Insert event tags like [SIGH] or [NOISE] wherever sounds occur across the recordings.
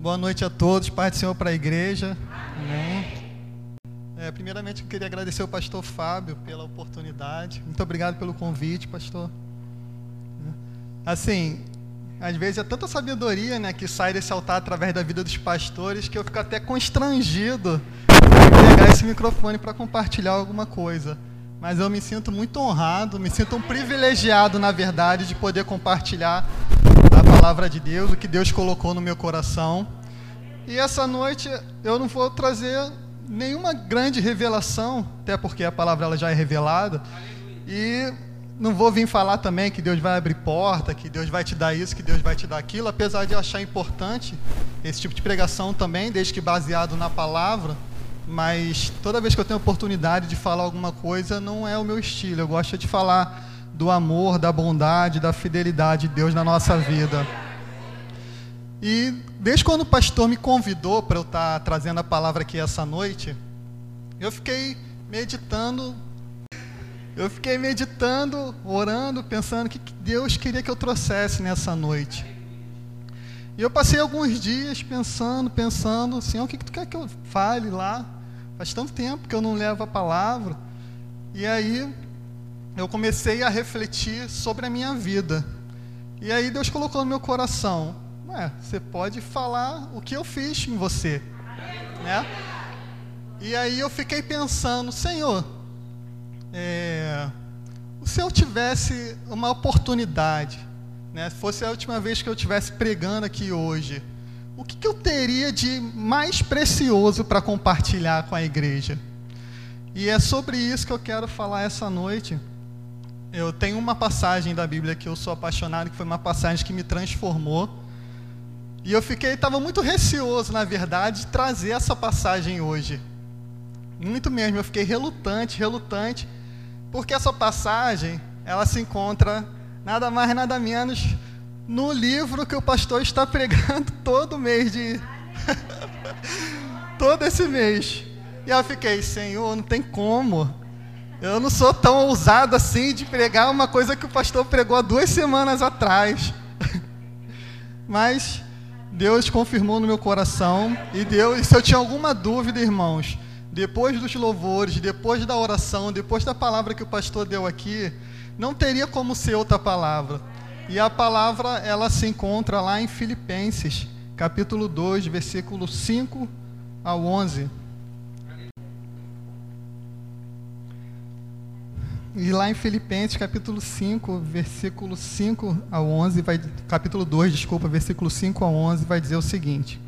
Boa noite a todos, Pai do Senhor para a igreja. Amém. É, primeiramente, eu queria agradecer ao pastor Fábio pela oportunidade. Muito obrigado pelo convite, pastor. Assim, às vezes é tanta sabedoria né, que sai desse altar através da vida dos pastores que eu fico até constrangido de pegar esse microfone para compartilhar alguma coisa. Mas eu me sinto muito honrado, me sinto um privilegiado, na verdade, de poder compartilhar palavra de Deus, o que Deus colocou no meu coração. E essa noite eu não vou trazer nenhuma grande revelação, até porque a palavra ela já é revelada. E não vou vir falar também que Deus vai abrir porta, que Deus vai te dar isso, que Deus vai te dar aquilo, apesar de achar importante esse tipo de pregação também, desde que baseado na palavra. Mas toda vez que eu tenho oportunidade de falar alguma coisa, não é o meu estilo. Eu gosto de falar do amor, da bondade, da fidelidade de Deus na nossa vida. E desde quando o pastor me convidou para eu estar tá trazendo a palavra aqui essa noite, eu fiquei meditando eu fiquei meditando, orando, pensando o que Deus queria que eu trouxesse nessa noite. E eu passei alguns dias pensando, pensando, assim, o que, que tu quer que eu fale lá? Faz tanto tempo que eu não levo a palavra. E aí eu comecei a refletir sobre a minha vida. E aí Deus colocou no meu coração, ué, você pode falar o que eu fiz em você, né? E aí eu fiquei pensando, Senhor, é, se eu tivesse uma oportunidade, né, fosse a última vez que eu estivesse pregando aqui hoje, o que, que eu teria de mais precioso para compartilhar com a igreja? E é sobre isso que eu quero falar essa noite. Eu tenho uma passagem da Bíblia que eu sou apaixonado, que foi uma passagem que me transformou. E eu fiquei, estava muito receoso, na verdade, de trazer essa passagem hoje. Muito mesmo, eu fiquei relutante, relutante. Porque essa passagem, ela se encontra nada mais nada menos no livro que o pastor está pregando [LAUGHS] todo mês de [LAUGHS] todo esse mês. E eu fiquei, Senhor, não tem como. Eu não sou tão ousado assim de pregar uma coisa que o pastor pregou há duas semanas atrás. [LAUGHS] Mas Deus confirmou no meu coração e Deus, se eu tinha alguma dúvida, irmãos, depois dos louvores, depois da oração, depois da palavra que o pastor deu aqui, não teria como ser outra palavra. E a palavra, ela se encontra lá em Filipenses, capítulo 2, versículo 5 ao 11. E lá em Filipenses, capítulo 5, versículo 5 ao 11, vai, capítulo 2, desculpa, versículo 5 ao 11, vai dizer o seguinte: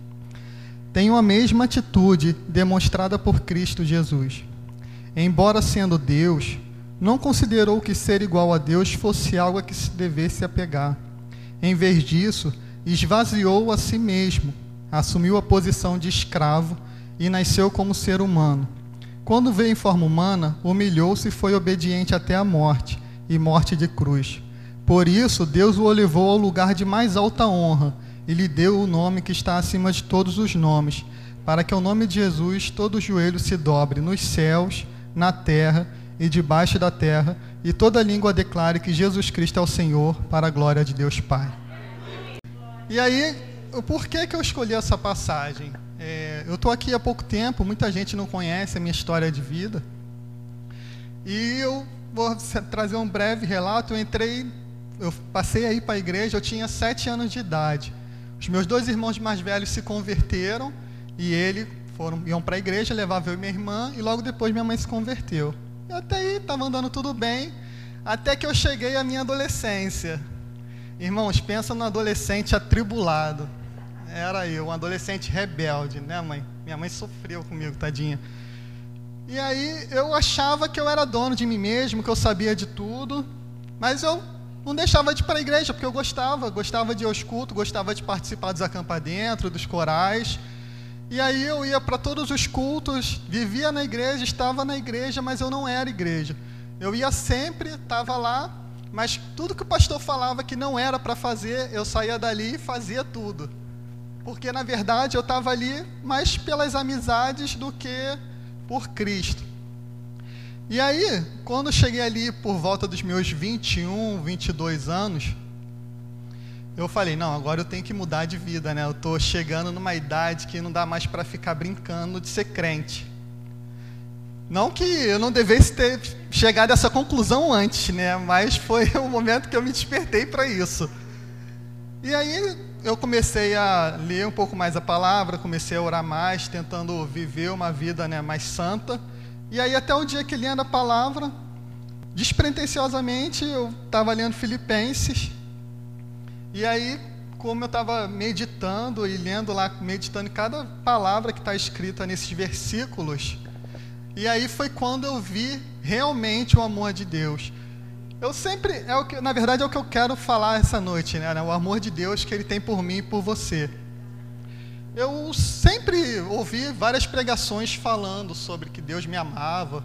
tenham a mesma atitude demonstrada por Cristo Jesus. Embora sendo Deus, não considerou que ser igual a Deus fosse algo a que se devesse apegar. Em vez disso, esvaziou a si mesmo, assumiu a posição de escravo e nasceu como ser humano. Quando veio em forma humana, humilhou-se e foi obediente até a morte, e morte de cruz. Por isso, Deus o levou ao lugar de mais alta honra e lhe deu o nome que está acima de todos os nomes, para que ao nome de Jesus todo joelho se dobre nos céus, na terra e debaixo da terra, e toda língua declare que Jesus Cristo é o Senhor, para a glória de Deus Pai. E aí, por que, que eu escolhi essa passagem? É, eu estou aqui há pouco tempo, muita gente não conhece a minha história de vida. E eu vou trazer um breve relato. Eu entrei, eu passei aí para a igreja, eu tinha sete anos de idade. Os meus dois irmãos mais velhos se converteram e ele foram iam para a igreja, levava eu e minha irmã e logo depois minha mãe se converteu. E até aí estava andando tudo bem, até que eu cheguei à minha adolescência. Irmãos, pensa no adolescente atribulado. Era eu, um adolescente rebelde, né, mãe? Minha mãe sofreu comigo, tadinha. E aí eu achava que eu era dono de mim mesmo, que eu sabia de tudo, mas eu não deixava de ir para a igreja, porque eu gostava, gostava de ir aos cultos, gostava de participar dos acampamentos, dos corais. E aí eu ia para todos os cultos, vivia na igreja, estava na igreja, mas eu não era igreja. Eu ia sempre, estava lá, mas tudo que o pastor falava que não era para fazer, eu saía dali e fazia tudo. Porque na verdade eu estava ali mais pelas amizades do que por Cristo. E aí, quando eu cheguei ali por volta dos meus 21, 22 anos, eu falei, não, agora eu tenho que mudar de vida, né? Eu estou chegando numa idade que não dá mais para ficar brincando de ser crente. Não que eu não devesse ter chegado a essa conclusão antes, né? Mas foi [LAUGHS] o momento que eu me despertei para isso. E aí eu comecei a ler um pouco mais a palavra, comecei a orar mais, tentando viver uma vida né, mais santa. E aí até o dia que lendo a palavra, despretensiosamente, eu estava lendo Filipenses. E aí, como eu estava meditando e lendo lá, meditando cada palavra que está escrita nesses versículos, e aí foi quando eu vi realmente o amor de Deus. Eu sempre, é o que, na verdade, é o que eu quero falar essa noite, né? O amor de Deus que Ele tem por mim e por você. Eu sempre ouvi várias pregações falando sobre que Deus me amava,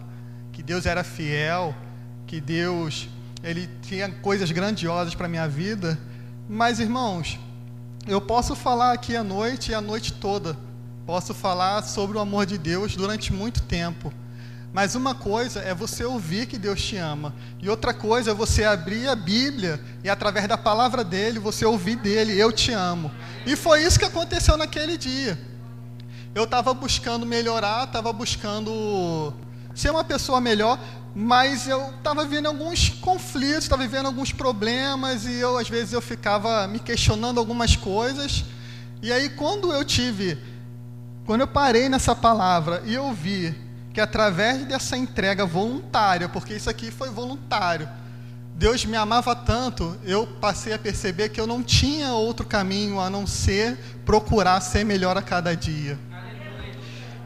que Deus era fiel, que Deus ele tinha coisas grandiosas para minha vida. Mas, irmãos, eu posso falar aqui à noite e a noite toda. Posso falar sobre o amor de Deus durante muito tempo. Mas uma coisa é você ouvir que Deus te ama, e outra coisa é você abrir a Bíblia e através da palavra dele você ouvir dele, eu te amo. E foi isso que aconteceu naquele dia. Eu estava buscando melhorar, estava buscando ser uma pessoa melhor, mas eu estava vivendo alguns conflitos, estava vivendo alguns problemas e eu às vezes eu ficava me questionando algumas coisas. E aí quando eu tive, quando eu parei nessa palavra e eu vi que através dessa entrega voluntária, porque isso aqui foi voluntário, Deus me amava tanto, eu passei a perceber que eu não tinha outro caminho a não ser procurar ser melhor a cada dia.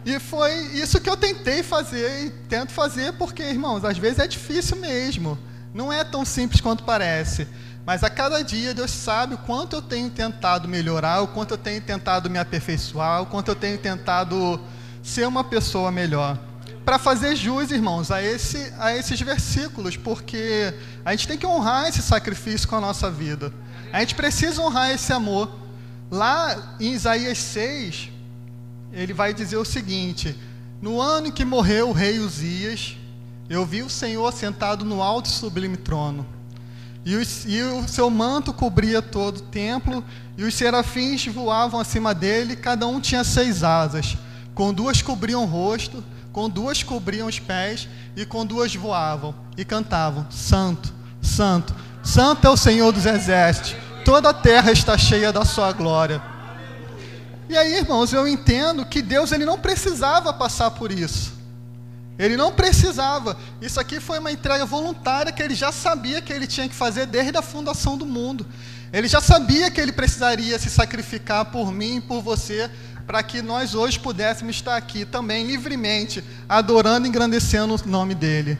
E foi isso que eu tentei fazer e tento fazer, porque, irmãos, às vezes é difícil mesmo. Não é tão simples quanto parece. Mas a cada dia Deus sabe o quanto eu tenho tentado melhorar, o quanto eu tenho tentado me aperfeiçoar, o quanto eu tenho tentado ser uma pessoa melhor para fazer jus, irmãos, a, esse, a esses versículos, porque a gente tem que honrar esse sacrifício com a nossa vida. A gente precisa honrar esse amor. Lá em Isaías 6, ele vai dizer o seguinte: No ano em que morreu o rei Uzias, eu vi o Senhor sentado no alto e sublime trono. E e o seu manto cobria todo o templo, e os serafins voavam acima dele, cada um tinha seis asas. Com duas cobriam o rosto, com duas cobriam os pés e com duas voavam e cantavam: Santo, Santo, Santo é o Senhor dos exércitos, toda a terra está cheia da sua glória. E aí, irmãos, eu entendo que Deus ele não precisava passar por isso. Ele não precisava. Isso aqui foi uma entrega voluntária que ele já sabia que ele tinha que fazer desde a fundação do mundo. Ele já sabia que ele precisaria se sacrificar por mim e por você para que nós hoje pudéssemos estar aqui também livremente, adorando e engrandecendo o nome dele.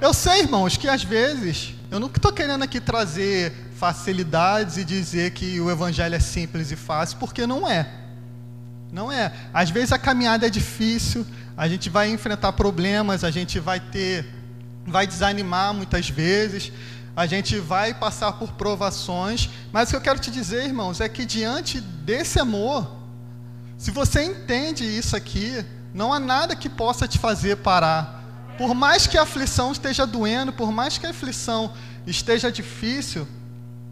Eu sei, irmãos, que às vezes, eu não estou querendo aqui trazer facilidades e dizer que o evangelho é simples e fácil, porque não é. Não é. Às vezes a caminhada é difícil, a gente vai enfrentar problemas, a gente vai ter, vai desanimar muitas vezes, a gente vai passar por provações, mas o que eu quero te dizer, irmãos, é que diante desse amor, se você entende isso aqui, não há nada que possa te fazer parar. Por mais que a aflição esteja doendo, por mais que a aflição esteja difícil,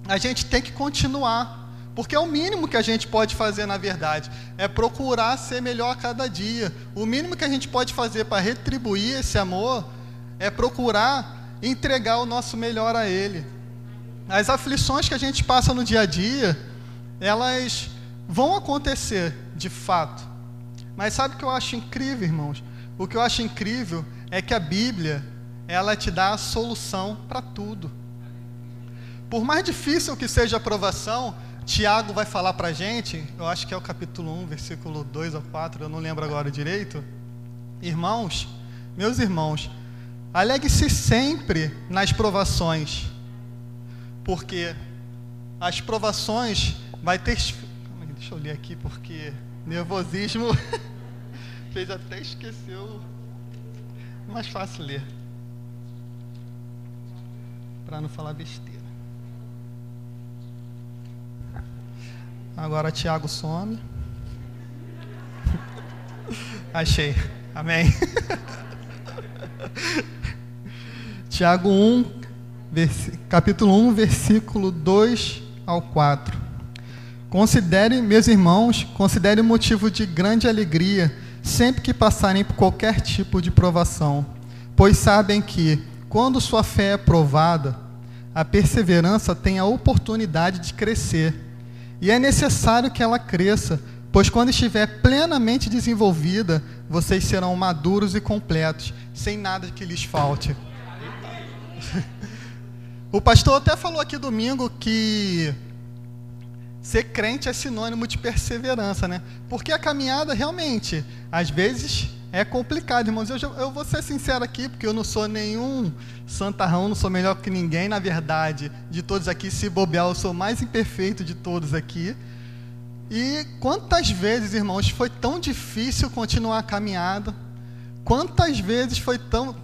a gente tem que continuar. Porque é o mínimo que a gente pode fazer, na verdade, é procurar ser melhor a cada dia. O mínimo que a gente pode fazer para retribuir esse amor é procurar entregar o nosso melhor a Ele. As aflições que a gente passa no dia a dia, elas vão acontecer, de fato. Mas sabe o que eu acho incrível, irmãos? O que eu acho incrível é que a Bíblia, ela te dá a solução para tudo. Por mais difícil que seja a provação, Tiago vai falar para a gente, eu acho que é o capítulo 1, versículo 2 ou 4, eu não lembro agora direito. Irmãos, meus irmãos, alegre-se sempre nas provações, porque as provações vai ter Deixa eu ler aqui porque nervosismo [LAUGHS] fez até esqueceu. Mais fácil ler. Para não falar besteira. Agora Tiago some. [LAUGHS] Achei. Amém. [LAUGHS] Tiago 1, capítulo 1, versículo 2 ao 4. Considere, meus irmãos, considere motivo de grande alegria sempre que passarem por qualquer tipo de provação, pois sabem que, quando sua fé é provada, a perseverança tem a oportunidade de crescer. E é necessário que ela cresça, pois quando estiver plenamente desenvolvida, vocês serão maduros e completos, sem nada que lhes falte. [LAUGHS] O pastor até falou aqui domingo que ser crente é sinônimo de perseverança, né? Porque a caminhada realmente, às vezes, é complicado, irmãos. Eu, eu vou ser sincero aqui, porque eu não sou nenhum santarrão, não sou melhor que ninguém, na verdade. De todos aqui, se bobear, eu sou o mais imperfeito de todos aqui. E quantas vezes, irmãos, foi tão difícil continuar a caminhada? Quantas vezes foi tão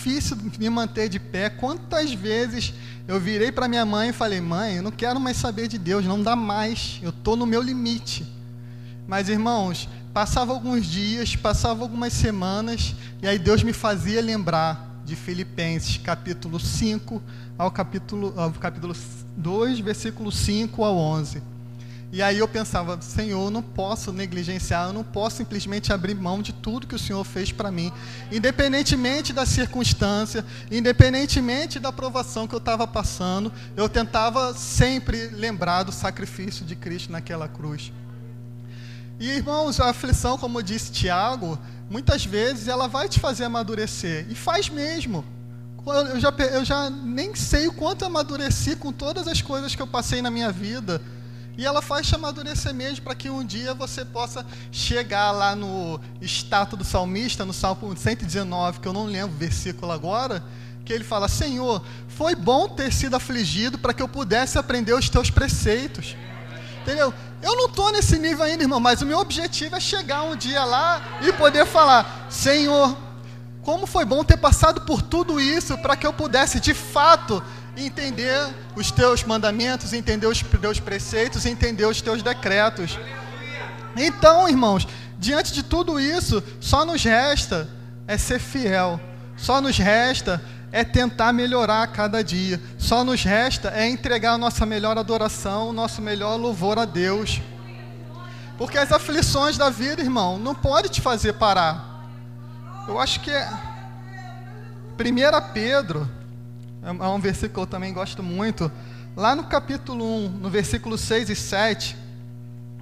difícil me manter de pé? Quantas vezes eu virei para minha mãe e falei: Mãe, eu não quero mais saber de Deus, não dá mais, eu estou no meu limite. Mas, irmãos, passava alguns dias, passava algumas semanas, e aí Deus me fazia lembrar de Filipenses, capítulo 5 ao capítulo, ao capítulo 2, versículo 5 ao 11. E aí eu pensava, Senhor, eu não posso negligenciar, eu não posso simplesmente abrir mão de tudo que o Senhor fez para mim, independentemente da circunstância, independentemente da provação que eu estava passando, eu tentava sempre lembrar do sacrifício de Cristo naquela cruz. E irmãos, a aflição, como disse Tiago, muitas vezes ela vai te fazer amadurecer, e faz mesmo. Eu já, eu já nem sei o quanto amadureci com todas as coisas que eu passei na minha vida e ela faz te amadurecer mesmo para que um dia você possa chegar lá no status do salmista, no Salmo 119, que eu não lembro o versículo agora, que ele fala: Senhor, foi bom ter sido afligido para que eu pudesse aprender os teus preceitos. Entendeu? Eu não estou nesse nível ainda, irmão, mas o meu objetivo é chegar um dia lá e poder falar: Senhor, como foi bom ter passado por tudo isso para que eu pudesse de fato entender os teus mandamentos, entender os teus preceitos, entender os teus decretos. Então, irmãos, diante de tudo isso, só nos resta é ser fiel. Só nos resta é tentar melhorar a cada dia. Só nos resta é entregar a nossa melhor adoração, o nosso melhor louvor a Deus. Porque as aflições da vida, irmão, não pode te fazer parar. Eu acho que é 1 Pedro é, é um versículo que eu também gosto muito. Lá no capítulo 1, no versículo 6 e 7,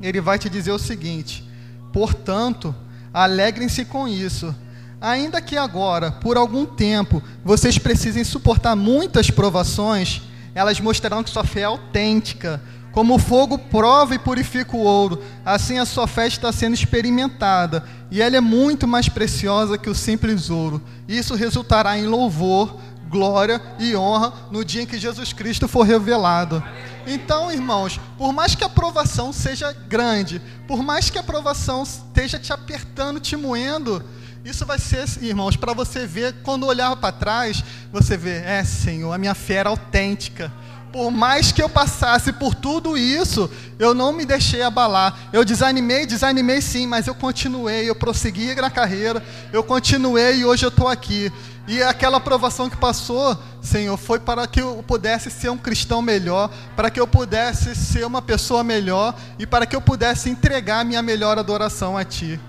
ele vai te dizer o seguinte: Portanto, alegrem-se com isso, ainda que agora, por algum tempo, vocês precisem suportar muitas provações, elas mostrarão que sua fé é autêntica. Como o fogo prova e purifica o ouro, assim a sua fé está sendo experimentada, e ela é muito mais preciosa que o simples ouro. Isso resultará em louvor, glória e honra no dia em que Jesus Cristo for revelado. Então, irmãos, por mais que a aprovação seja grande, por mais que a aprovação esteja te apertando, te moendo, isso vai ser, irmãos, para você ver, quando olhar para trás, você vê, é, Senhor, a minha fé era autêntica. Por mais que eu passasse por tudo isso, eu não me deixei abalar. Eu desanimei, desanimei sim, mas eu continuei, eu prossegui na carreira, eu continuei e hoje eu estou aqui. E aquela aprovação que passou, Senhor, foi para que eu pudesse ser um cristão melhor, para que eu pudesse ser uma pessoa melhor e para que eu pudesse entregar minha melhor adoração a Ti.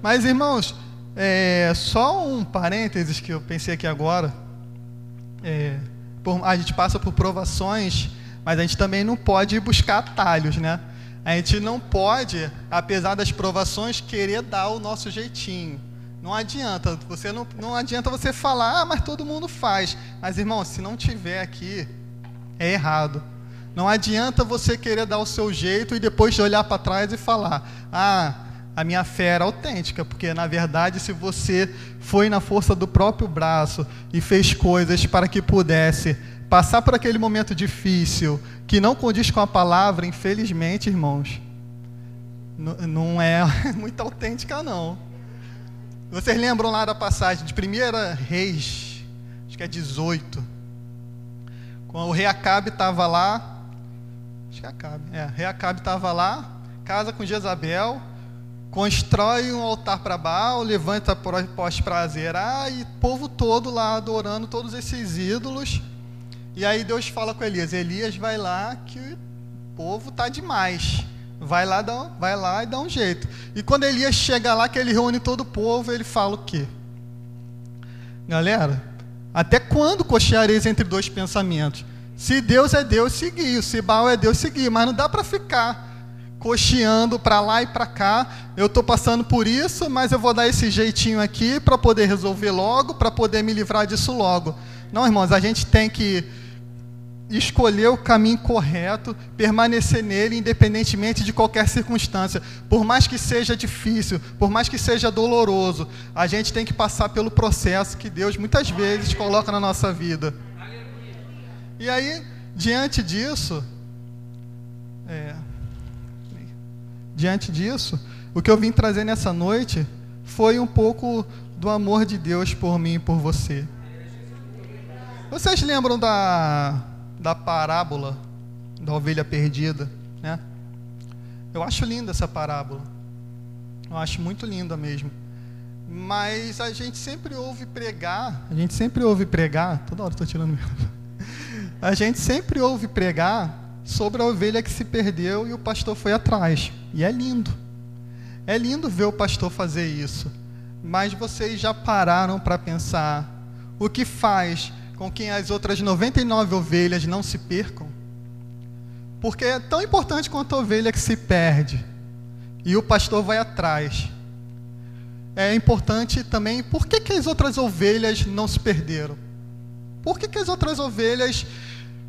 Mas, irmãos, é, só um parênteses que eu pensei aqui agora. É, por, a gente passa por provações, mas a gente também não pode buscar atalhos, né? A gente não pode, apesar das provações, querer dar o nosso jeitinho. Não adianta, você não, não adianta você falar, ah, mas todo mundo faz. Mas irmão, se não tiver aqui, é errado. Não adianta você querer dar o seu jeito e depois olhar para trás e falar, ah, a minha fé era autêntica, porque na verdade, se você foi na força do próprio braço e fez coisas para que pudesse passar por aquele momento difícil, que não condiz com a palavra, infelizmente, irmãos, não é [LAUGHS] muito autêntica, não. Vocês lembram lá da passagem de 1 Reis, acho que é 18. Quando o rei Acabe estava lá, acho que é Acabe, é, rei Acabe estava lá, casa com Jezabel, constrói um altar para Baal, levanta poste para Azerá e povo todo lá adorando todos esses ídolos. E aí Deus fala com Elias: Elias vai lá que o povo tá demais. Vai lá, dá, vai lá e dá um jeito. E quando Elias chega lá, que ele reúne todo o povo, ele fala o quê? Galera, até quando cocheareis entre dois pensamentos? Se Deus é Deus, seguir. Se Baal é Deus, seguir. Mas não dá para ficar cocheando para lá e para cá. Eu estou passando por isso, mas eu vou dar esse jeitinho aqui para poder resolver logo, para poder me livrar disso logo. Não, irmãos, a gente tem que escolher o caminho correto, permanecer nele, independentemente de qualquer circunstância. Por mais que seja difícil, por mais que seja doloroso, a gente tem que passar pelo processo que Deus muitas vezes coloca na nossa vida. E aí, diante disso, é, diante disso, o que eu vim trazer nessa noite foi um pouco do amor de Deus por mim e por você. Vocês lembram da da parábola da ovelha perdida, né? Eu acho linda essa parábola. Eu acho muito linda mesmo. Mas a gente sempre ouve pregar, a gente sempre ouve pregar, toda hora estou tirando [LAUGHS] A gente sempre ouve pregar sobre a ovelha que se perdeu e o pastor foi atrás. E é lindo. É lindo ver o pastor fazer isso. Mas vocês já pararam para pensar o que faz com que as outras 99 ovelhas não se percam? Porque é tão importante quanto a ovelha que se perde e o pastor vai atrás. É importante também por que, que as outras ovelhas não se perderam? Por que, que as outras ovelhas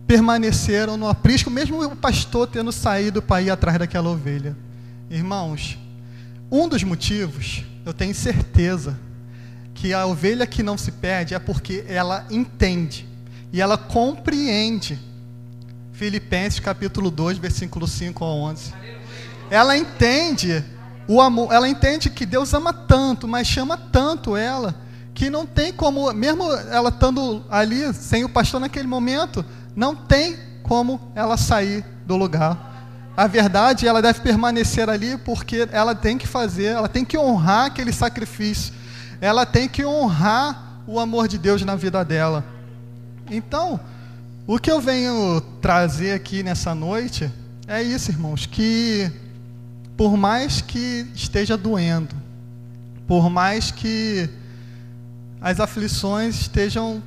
permaneceram no aprisco, mesmo o pastor tendo saído para ir atrás daquela ovelha? Irmãos, um dos motivos, eu tenho certeza, que a ovelha que não se perde é porque ela entende e ela compreende. Filipenses capítulo 2, versículo 5 a 11. Ela entende o amor, ela entende que Deus ama tanto, mas chama tanto ela, que não tem como, mesmo ela estando ali sem o pastor naquele momento, não tem como ela sair do lugar. A verdade, ela deve permanecer ali porque ela tem que fazer, ela tem que honrar aquele sacrifício ela tem que honrar o amor de Deus na vida dela. Então, o que eu venho trazer aqui nessa noite é isso, irmãos, que por mais que esteja doendo, por mais que as aflições estejam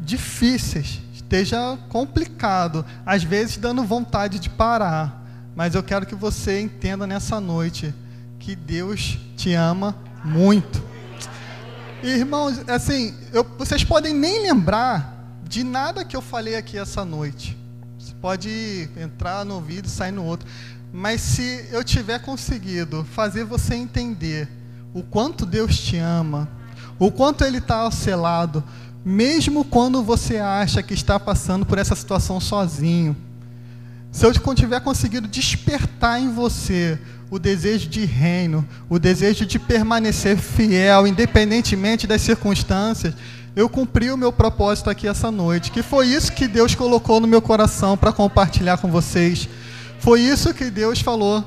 difíceis, esteja complicado, às vezes dando vontade de parar, mas eu quero que você entenda nessa noite que Deus te ama muito. Irmãos, assim, eu, vocês podem nem lembrar de nada que eu falei aqui essa noite. Você pode entrar no ouvido e sair no outro. Mas se eu tiver conseguido fazer você entender o quanto Deus te ama, o quanto Ele está ao seu lado, mesmo quando você acha que está passando por essa situação sozinho, se eu tiver conseguido despertar em você o desejo de reino, o desejo de permanecer fiel, independentemente das circunstâncias, eu cumpri o meu propósito aqui essa noite, que foi isso que Deus colocou no meu coração para compartilhar com vocês. Foi isso que Deus falou.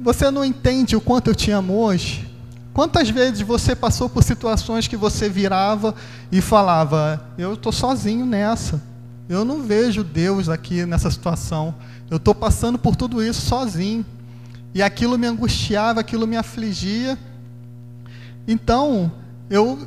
Você não entende o quanto eu te amo hoje? Quantas vezes você passou por situações que você virava e falava: Eu estou sozinho nessa. Eu não vejo Deus aqui nessa situação. Eu estou passando por tudo isso sozinho. E aquilo me angustiava, aquilo me afligia. Então, eu,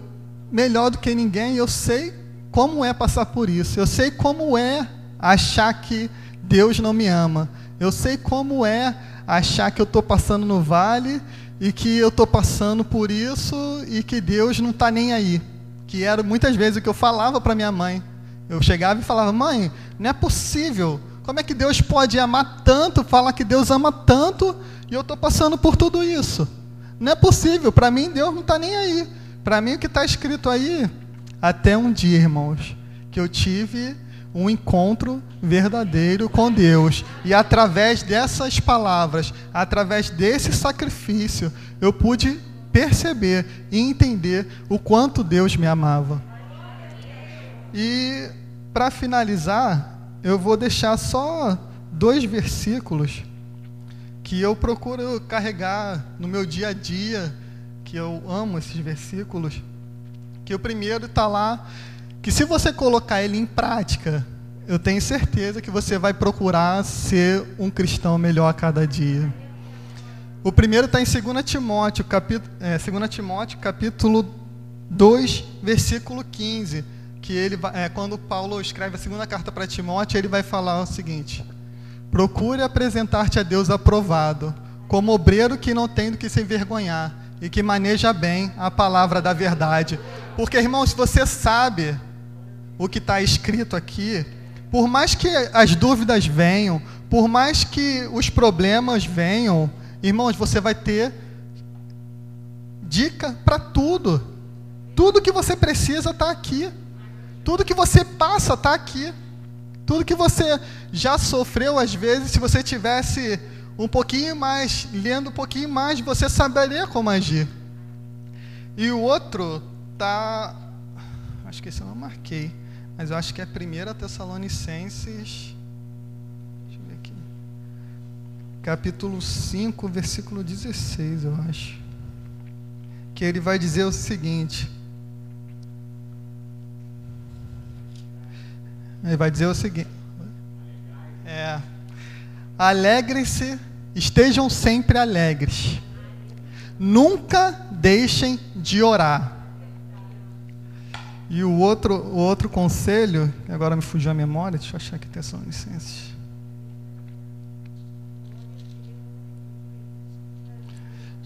melhor do que ninguém, eu sei como é passar por isso. Eu sei como é achar que Deus não me ama. Eu sei como é achar que eu estou passando no vale e que eu estou passando por isso e que Deus não está nem aí. Que era muitas vezes o que eu falava para minha mãe. Eu chegava e falava, mãe, não é possível. Como é que Deus pode amar tanto, falar que Deus ama tanto e eu estou passando por tudo isso. Não é possível. Para mim, Deus não está nem aí. Para mim, o que está escrito aí, até um dia, irmãos, que eu tive um encontro verdadeiro com Deus. E através dessas palavras, através desse sacrifício, eu pude perceber e entender o quanto Deus me amava. E para finalizar, eu vou deixar só dois versículos que eu procuro carregar no meu dia a dia, que eu amo esses versículos. Que o primeiro está lá, que se você colocar ele em prática, eu tenho certeza que você vai procurar ser um cristão melhor a cada dia. O primeiro está em 2 Timóteo, capítulo, é, 2 Timóteo, capítulo 2, versículo 15, que ele é, quando Paulo escreve a segunda carta para Timóteo, ele vai falar o seguinte: Procure apresentar-te a Deus aprovado, como obreiro que não tem do que se envergonhar e que maneja bem a palavra da verdade. Porque, irmãos, se você sabe o que está escrito aqui, por mais que as dúvidas venham, por mais que os problemas venham, irmãos, você vai ter dica para tudo. Tudo que você precisa está aqui. Tudo que você passa está aqui. Tudo que você já sofreu, às vezes, se você tivesse um pouquinho mais, lendo um pouquinho mais, você saberia como agir. E o outro tá, acho que esse eu não marquei, mas eu acho que é 1 Tessalonicenses, deixa eu ver aqui, capítulo 5, versículo 16, eu acho. Que ele vai dizer o seguinte: Ele vai dizer o seguinte: é, Alegrem-se, estejam sempre alegres. Nunca deixem de orar. E o outro, o outro conselho, agora me fugiu a memória, deixa eu achar aqui Tessalonicenses.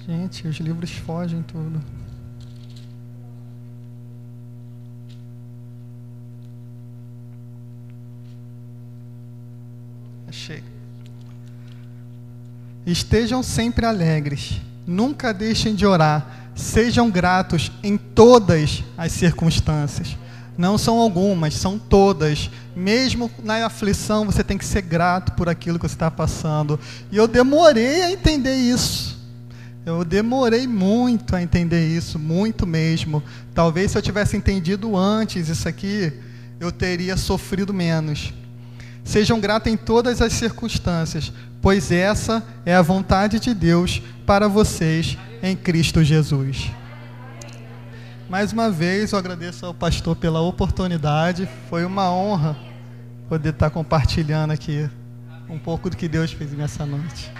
Gente, os livros fogem tudo. Achei. Estejam sempre alegres, nunca deixem de orar, sejam gratos em todas as circunstâncias. Não são algumas, são todas. Mesmo na aflição, você tem que ser grato por aquilo que você está passando. E eu demorei a entender isso. Eu demorei muito a entender isso, muito mesmo. Talvez se eu tivesse entendido antes isso aqui, eu teria sofrido menos. Sejam gratos em todas as circunstâncias, pois essa é a vontade de Deus para vocês em Cristo Jesus. Mais uma vez, eu agradeço ao pastor pela oportunidade. Foi uma honra poder estar compartilhando aqui um pouco do que Deus fez nessa noite.